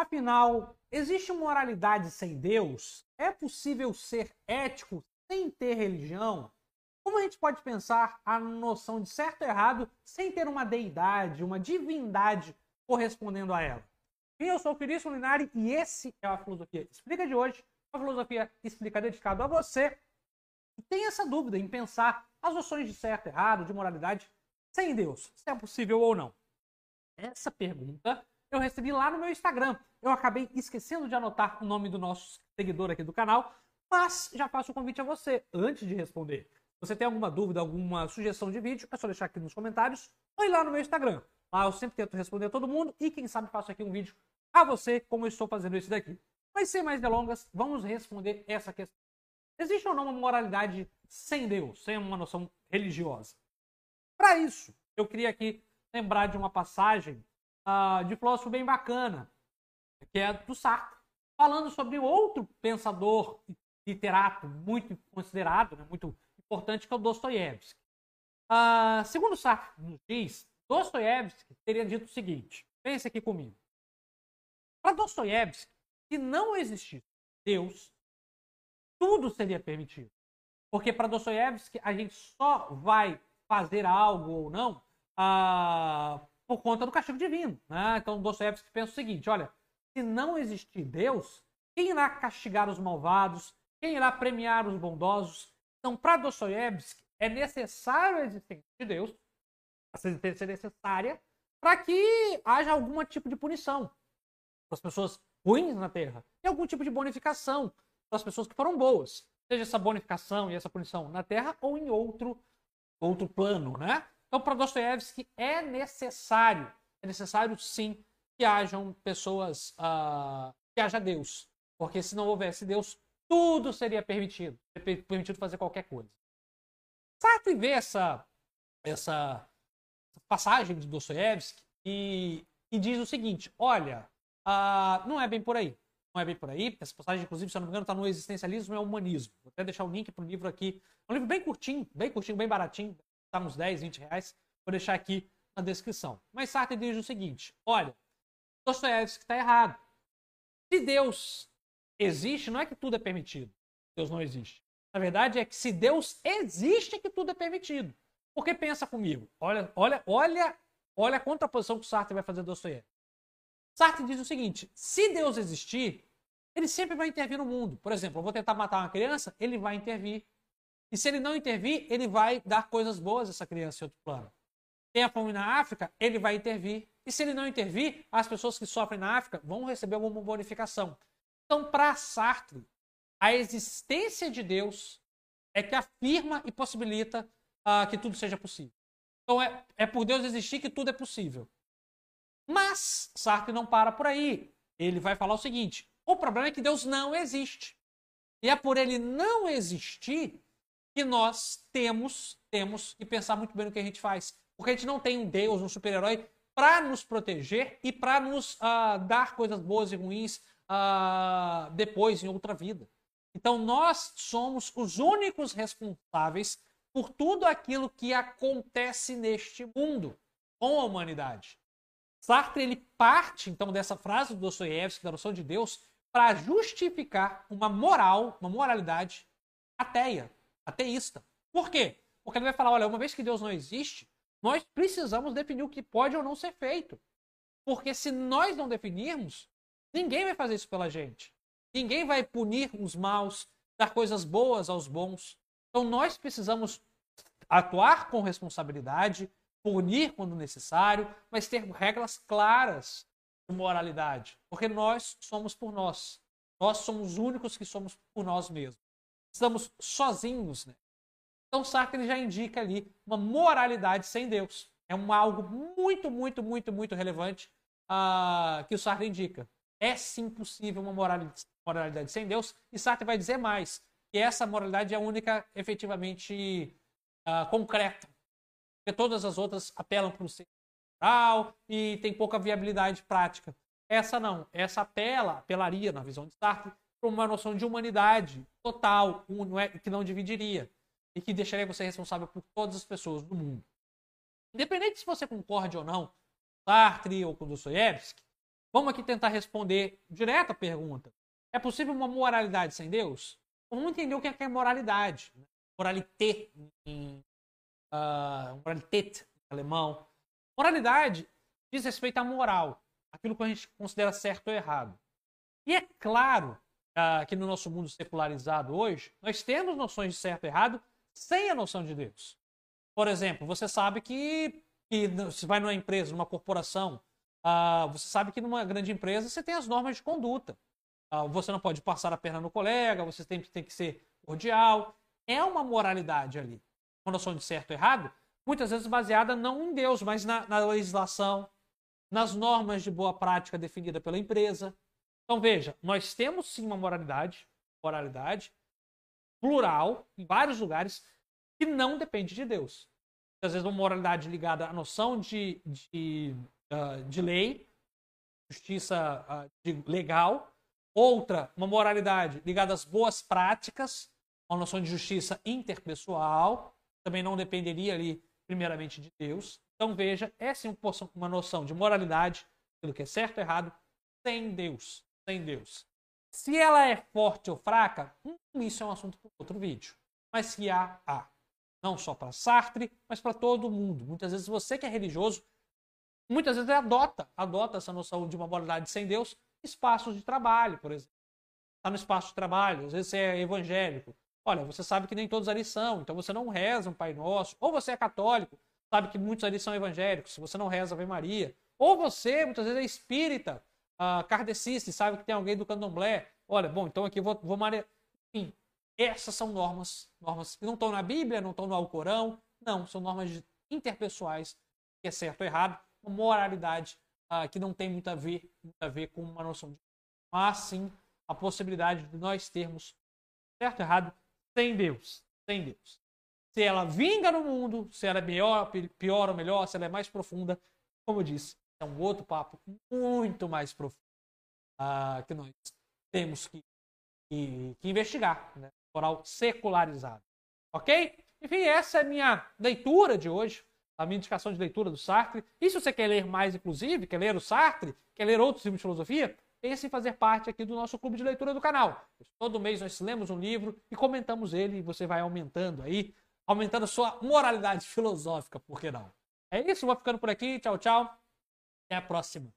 Afinal, existe moralidade sem Deus? É possível ser ético sem ter religião? Como a gente pode pensar a noção de certo e errado sem ter uma deidade, uma divindade correspondendo a ela? Eu sou o Felício Linari e esse é a Filosofia Explica de hoje. Uma filosofia explica dedicado a você que tem essa dúvida em pensar as noções de certo e errado, de moralidade, sem Deus, se é possível ou não. Essa pergunta eu recebi lá no meu Instagram. Eu acabei esquecendo de anotar o nome do nosso seguidor aqui do canal, mas já faço o convite a você antes de responder. Se você tem alguma dúvida, alguma sugestão de vídeo, é só deixar aqui nos comentários ou ir lá no meu Instagram. Lá eu sempre tento responder a todo mundo e quem sabe faço aqui um vídeo a você como eu estou fazendo esse daqui. Mas sem mais delongas, vamos responder essa questão. Existe ou não uma moralidade sem Deus, sem uma noção religiosa? Para isso, eu queria aqui lembrar de uma passagem uh, de filósofo bem bacana, que é do Sartre, falando sobre outro pensador literato muito considerado, né, muito importante, que é o Dostoiévski. Uh, segundo Sartre nos diz, Dostoiévski teria dito o seguinte, pense aqui comigo. Para Dostoiévski, se não existisse Deus, tudo seria permitido. Porque para Dostoiévski, a gente só vai fazer algo ou não ah, por conta do castigo divino. Né? Então Dostoiévski pensa o seguinte: olha, se não existir Deus, quem irá castigar os malvados? Quem irá premiar os bondosos? Então, para Dostoiévski, é necessário a existência de Deus, essa existência é necessária, para que haja algum tipo de punição para as pessoas ruins na Terra e algum tipo de bonificação para as pessoas que foram boas. Seja essa bonificação e essa punição na Terra ou em outro, outro plano, né? Então, para Dostoiévski, é necessário, é necessário sim que hajam pessoas, uh, que haja Deus. Porque se não houvesse Deus, tudo seria permitido. Permitido fazer qualquer coisa. Sartre vê essa, essa passagem de Dostoiévski e, e diz o seguinte: olha, uh, não é bem por aí. Não é bem por aí. Essa passagem, inclusive, se eu não me engano, está no Existencialismo e é Humanismo. Vou até deixar o link para o livro aqui. É um livro bem curtinho, bem curtinho, bem baratinho está uns 10, 20 reais. Vou deixar aqui na descrição. Mas Sartre diz o seguinte: olha, Dostoiévski está errado. Se Deus existe, não é que tudo é permitido. Deus não existe. Na verdade, é que se Deus existe, é que tudo é permitido. Porque pensa comigo, olha, olha, olha, olha a contraposição que Sartre vai fazer do Dostoiévski. Sartre diz o seguinte: se Deus existir, ele sempre vai intervir no mundo. Por exemplo, eu vou tentar matar uma criança, ele vai intervir. E se ele não intervir, ele vai dar coisas boas a essa criança em outro plano. Tem a fome na África, ele vai intervir. E se ele não intervir, as pessoas que sofrem na África vão receber alguma bonificação. Então, para Sartre, a existência de Deus é que afirma e possibilita uh, que tudo seja possível. Então, é, é por Deus existir que tudo é possível. Mas Sartre não para por aí. Ele vai falar o seguinte: o problema é que Deus não existe. E é por ele não existir que nós temos, temos que pensar muito bem no que a gente faz. Porque a gente não tem um Deus, um super-herói para nos proteger e para nos uh, dar coisas boas e ruins uh, depois, em outra vida. Então nós somos os únicos responsáveis por tudo aquilo que acontece neste mundo com a humanidade. Sartre ele parte então dessa frase do Dostoiévski, da noção de Deus, para justificar uma moral, uma moralidade ateia, ateísta. Por quê? Porque ele vai falar: olha, uma vez que Deus não existe, nós precisamos definir o que pode ou não ser feito. Porque se nós não definirmos, ninguém vai fazer isso pela gente. Ninguém vai punir os maus, dar coisas boas aos bons. Então nós precisamos atuar com responsabilidade, punir quando necessário, mas ter regras claras de moralidade. Porque nós somos por nós. Nós somos os únicos que somos por nós mesmos estamos sozinhos. Né? Então Sartre já indica ali uma moralidade sem Deus. É um, algo muito, muito, muito, muito relevante uh, que o Sartre indica. É sim possível uma moralidade, sem Deus, e Sartre vai dizer mais, que essa moralidade é a única efetivamente uh, concreta. Porque todas as outras apelam para o moral e tem pouca viabilidade prática. Essa não. Essa apela, apelaria, na visão de Sartre, para uma noção de humanidade total, é, que não dividiria e que deixaria você responsável por todas as pessoas do mundo. Independente se você concorde ou não com Sartre ou com Dostoiévski, Vamos aqui tentar responder direto a pergunta. É possível uma moralidade sem Deus? Vamos entender o que é moralidade. Né? Moralité em uh, moralität em alemão. Moralidade diz respeito à moral, aquilo que a gente considera certo ou errado. E é claro uh, que no nosso mundo secularizado hoje, nós temos noções de certo e errado sem a noção de Deus. Por exemplo, você sabe que, que se vai numa empresa, numa corporação, uh, você sabe que numa grande empresa você tem as normas de conduta. Uh, você não pode passar a perna no colega, você tem, tem que ser cordial. É uma moralidade ali. Uma noção de certo e errado, muitas vezes baseada não em Deus, mas na, na legislação, nas normas de boa prática definida pela empresa. Então veja, nós temos sim uma moralidade, moralidade plural em vários lugares que não depende de Deus. Às vezes uma moralidade ligada à noção de, de, uh, de lei, justiça uh, de legal, outra uma moralidade ligada às boas práticas, a noção de justiça interpessoal, também não dependeria ali primeiramente de Deus. Então veja, essa é uma noção de moralidade, pelo que é certo ou errado, sem Deus, sem Deus. Se ela é forte ou fraca, hum, isso é um assunto para outro vídeo. Mas se há, há. Não só para Sartre, mas para todo mundo. Muitas vezes você que é religioso, muitas vezes adota, adota essa noção de uma moralidade sem Deus, espaços de trabalho, por exemplo. Está no espaço de trabalho, às vezes você é evangélico, Olha, você sabe que nem todos ali são, então você não reza um Pai Nosso. Ou você é católico, sabe que muitos ali são evangélicos, você não reza Ave Maria. Ou você, muitas vezes, é espírita, uh, kardecista, e sabe que tem alguém do candomblé. Olha, bom, então aqui eu vou, vou Maria. Enfim, essas são normas, normas que não estão na Bíblia, não estão no Alcorão, não, são normas interpessoais, que é certo ou errado, uma moralidade uh, que não tem muito a ver, muito a ver com uma noção de. Mas sim a possibilidade de nós termos certo ou errado sem Deus. Sem Deus. Se ela vinga no mundo, se ela é melhor, pior ou melhor, se ela é mais profunda, como eu disse, é um outro papo muito mais profundo uh, que nós temos que, que, que investigar. Né? Moral secularizado. Ok? Enfim, essa é a minha leitura de hoje, a minha indicação de leitura do Sartre. E se você quer ler mais, inclusive, quer ler o Sartre, quer ler outros livros de filosofia, pense em fazer parte aqui do nosso clube de leitura do canal. Todo mês nós lemos um livro e comentamos ele e você vai aumentando aí, aumentando a sua moralidade filosófica, por que não? É isso, vou ficando por aqui. Tchau, tchau. Até a próxima.